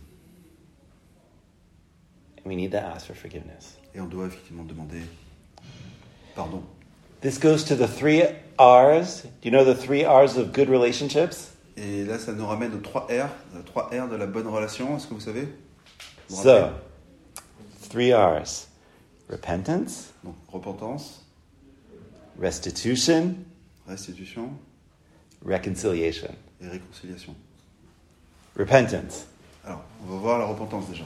We need to ask for forgiveness. Et on doit effectivement demander pardon. This goes to the three R's. Do you know the three R's of good relationships? Et là, ça nous ramène aux trois R, les trois R de la bonne relation. Est-ce que vous savez? Vous So, three R's repentance, Donc, repentance, restitution, restitution reconciliation. et réconciliation. Repentance. Alors, on va voir la repentance déjà.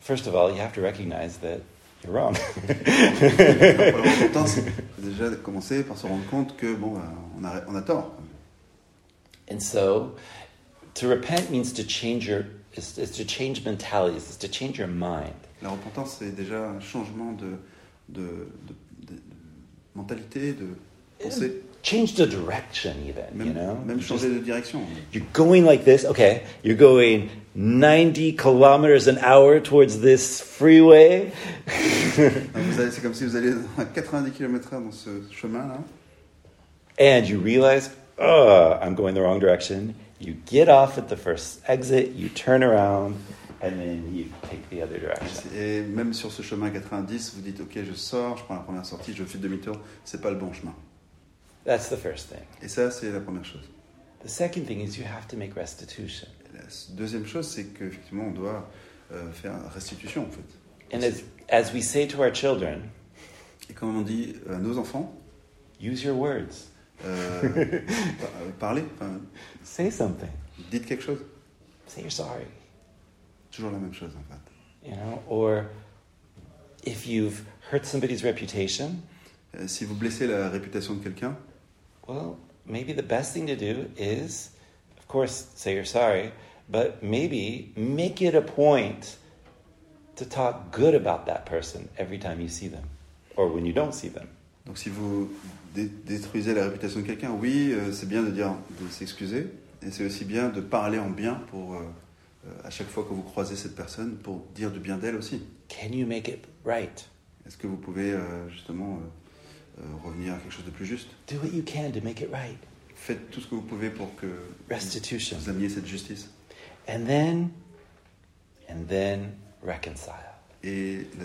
First of all, you have to recognize that you're wrong. Pour la repentance, c'est déjà commencer par se rendre compte que bon, bah, on a, on a tort. and so, to repent means to change your is, is to change mentalities, is to change your mind. La repentance, c'est déjà un changement de, de, de- de- de mentalité, de pensée, Change the direction, even. même, you know, même changer just- de direction. You're going like this, okay? You're going 90 kilometers an hour towards this freeway. Allez- C'est comme si vous alliez à 90 km/h dans ce chemin-là, and you realize, oh, I'm going the wrong direction. You get off at the first exit, you turn around, and then you take the other direction. et même sur ce chemin 90, vous dites ok, je sors, je prends la première sortie, je fais demi-tour, c'est pas le bon chemin. That's the first thing. Et ça, c'est la première chose. The second thing is you have to make restitution. La deuxième chose, c'est qu'effectivement, on doit euh, faire restitution en fait. And as, as we say to our children, Et comme on dit à nos enfants, use your words. euh, euh, parlez, enfin, Say something. dites quelque chose. Say you're sorry. Toujours la même chose en fait. You know, or if you've hurt somebody's reputation, Euh, si vous blessez la réputation de quelqu'un, well, maybe the best thing to do is, of course, say you're sorry, but maybe make it a point to talk good about that person every time you see them or when you don't see them. donc si vous dé- détruisez la réputation de quelqu'un, oui, euh, c'est bien de dire, de s'excuser, et c'est aussi bien de parler en bien pour, euh, euh, à chaque fois que vous croisez cette personne, pour dire du bien d'elle aussi. Can you make it right? Est-ce que vous pouvez euh, justement euh, Euh, revenir à quelque chose de plus juste Do what you can to make it right. Faites tout ce que vous pouvez pour que Restitution. vous ameniez cette justice. And then, and then reconcile. Et la-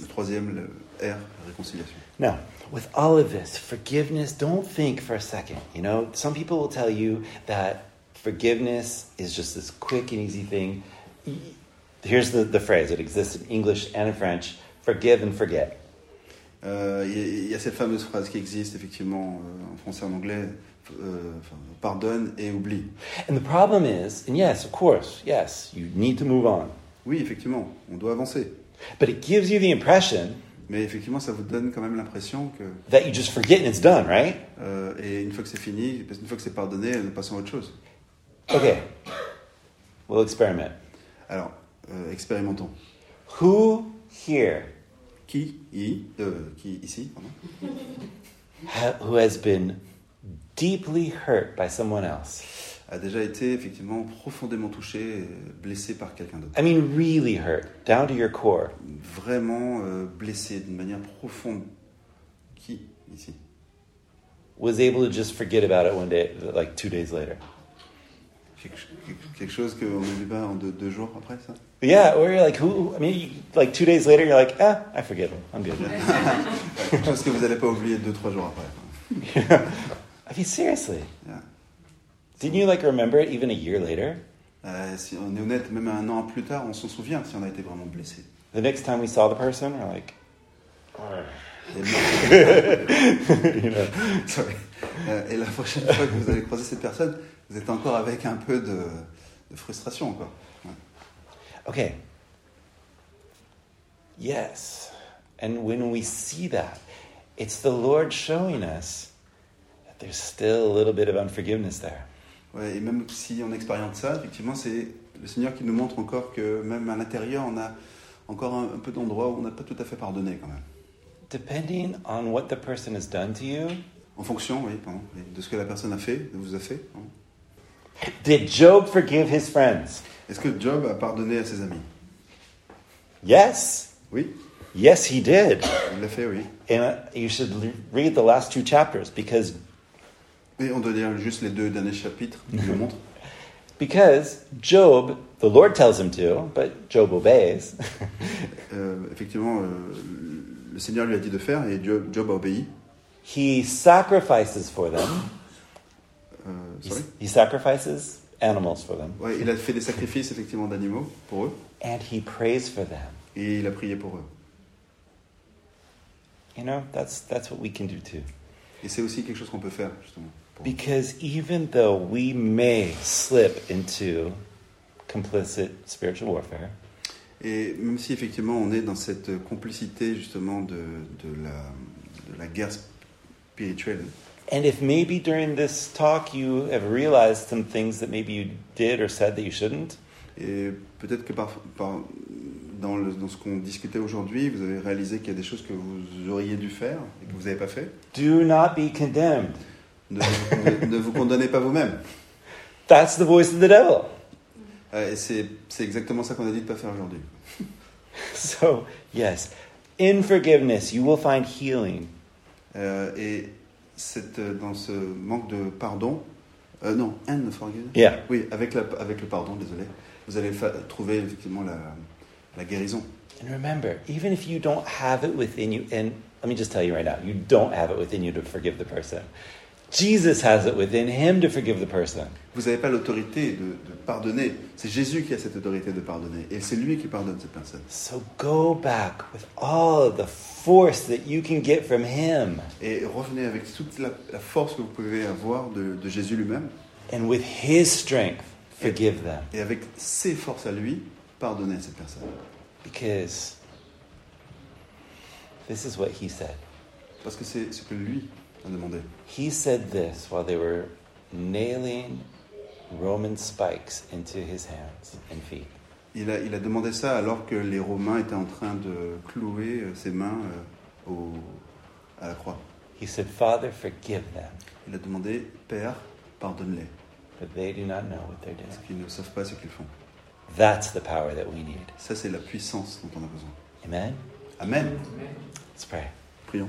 le troisième, le R, la réconciliation. Now, with all of this, forgiveness, don't think for a second. You know, some people will tell you that forgiveness is just this quick and easy thing. Here's the, the phrase it exists in English and in French forgive and forget. Euh, Il y, a- il y a cette fameuse phrase qui existe effectivement euh, en français et en anglais, euh, pardonne et oublie. And the problem is, and yes, of course, yes, you need to move on. Oui, effectivement, on doit avancer. But it gives you the impression Mais effectivement, ça vous donne quand même l'impression que, that you just forget and it's done, right? euh, et une fois que c'est fini, une fois que c'est pardonné, nous passons à autre chose. Okay, we'll experiment. Alors, euh, expérimentons. Who here Qui, y, euh, qui ici, pardon, who has been deeply hurt by someone else? a déjà été effectivement profondément touché, et blessé par quelqu'un d'autre. I mean, really hurt, down to your core. Vraiment euh, blessé d'une manière profonde. Qui, ici? Was able to just forget about it one day, like two days later. quelque, quelque- chose qu'on vit pas en deux, deux jours après ça? Yeah, or you're like, who? I mean, you, like two days later, you're like, ah, I forgive him. I'm good. Quelque chose que vous n'allez pas oublier deux, trois jours après. I mean, seriously. Yeah. Didn't you like remember it even a year later? Euh, si on est honnête, même un an plus tard, on s'en souvient si on a été vraiment blessé. The next time we saw the person, we're like, you know. Sorry. Euh, et la prochaine fois que vous allez croiser cette personne, vous êtes encore avec un peu de, de frustration. Quoi. Okay. Yes. And when we see that, it's the Lord showing us that there's still a little bit of unforgiveness there. Ouais, et même si on expérimente ça, effectivement, c'est le Seigneur qui nous montre encore que même à l'intérieur, on a encore un, un peu d'endroits où on n'a pas tout à fait pardonné quand même. Depending on what the person has done to you, En fonction, oui, pardon, de ce que la personne a fait, vous a fait. pardon. did Job forgive his friends? Est-ce que Job a pardonné à ses amis? Yes. Oui, Yes, he did. il l'a fait, oui. And you should read the last two chapters because Et on doit lire juste les deux derniers chapitres qui le montrent. because Job, the Lord tells him to, but Job obeys. Euh, effectivement, euh, le Seigneur lui a dit de faire et Job, Job a obéi. he sacrifices for them. Euh, He, sorry? he sacrifices animals for them, Ouais, il a fait des sacrifices effectivement d'animaux pour eux and he prays for them. et il a prié pour eux. You know, that's that's what we can do too. Et c'est aussi quelque chose qu'on peut faire justement. Because even though we may slip into complicit spiritual warfare, Et même si effectivement on est dans cette complicité justement de, de, la, de la guerre spirituelle, and if maybe during this talk you have realized some things that maybe you did or said that you shouldn't, et peut-être que par, par- dans, le- dans ce qu'on discutait aujourd'hui, vous avez réalisé qu'il y a des choses que vous auriez dû faire et que vous n'avez pas fait, do not be condemned. ne, ne- ne vous condamnez pas vous-même. That's the voice of the devil. Euh, Et c'est c'est exactement ça qu'on a dit de pas faire aujourd'hui. So, yes, in forgiveness, you will find healing. Euh, et cette, euh, dans ce manque de pardon, euh, non, and forgiveness. Yeah. Oui, avec, la, avec le pardon, désolé, vous allez trouver effectivement la, la guérison. And remember, even if you don't have it within you, and let me just tell you right now, you don't have it within you to forgive the person. Jesus has it within him to forgive the person. Vous n'avez pas l'autorité de, de pardonner. C'est Jésus qui a cette autorité de pardonner. Et c'est lui qui pardonne cette personne. So go back with all the force that you can get from him Et revenez avec toute la, la force que vous pouvez avoir de, de Jésus lui-même. and with his strength, forgive them. Et avec ses forces à lui, pardonnez cette personne. Because this is what he said. Parce que c'est ce que lui a demandé. He said this while they were nailing Roman spikes into his hands and feet. Il a, il a demandé ça alors que les Romains étaient en train de clouer euh, ses mains euh, au, à la croix. He said, Father, forgive them, Il a demandé, Père, pardonne-les, for they do not know what they're parce doing. qu'ils ne savent pas ce qu'ils font. That's the power that we need. Ça, c'est la puissance dont on a besoin. Amen? Amen. Let's pray. Prions.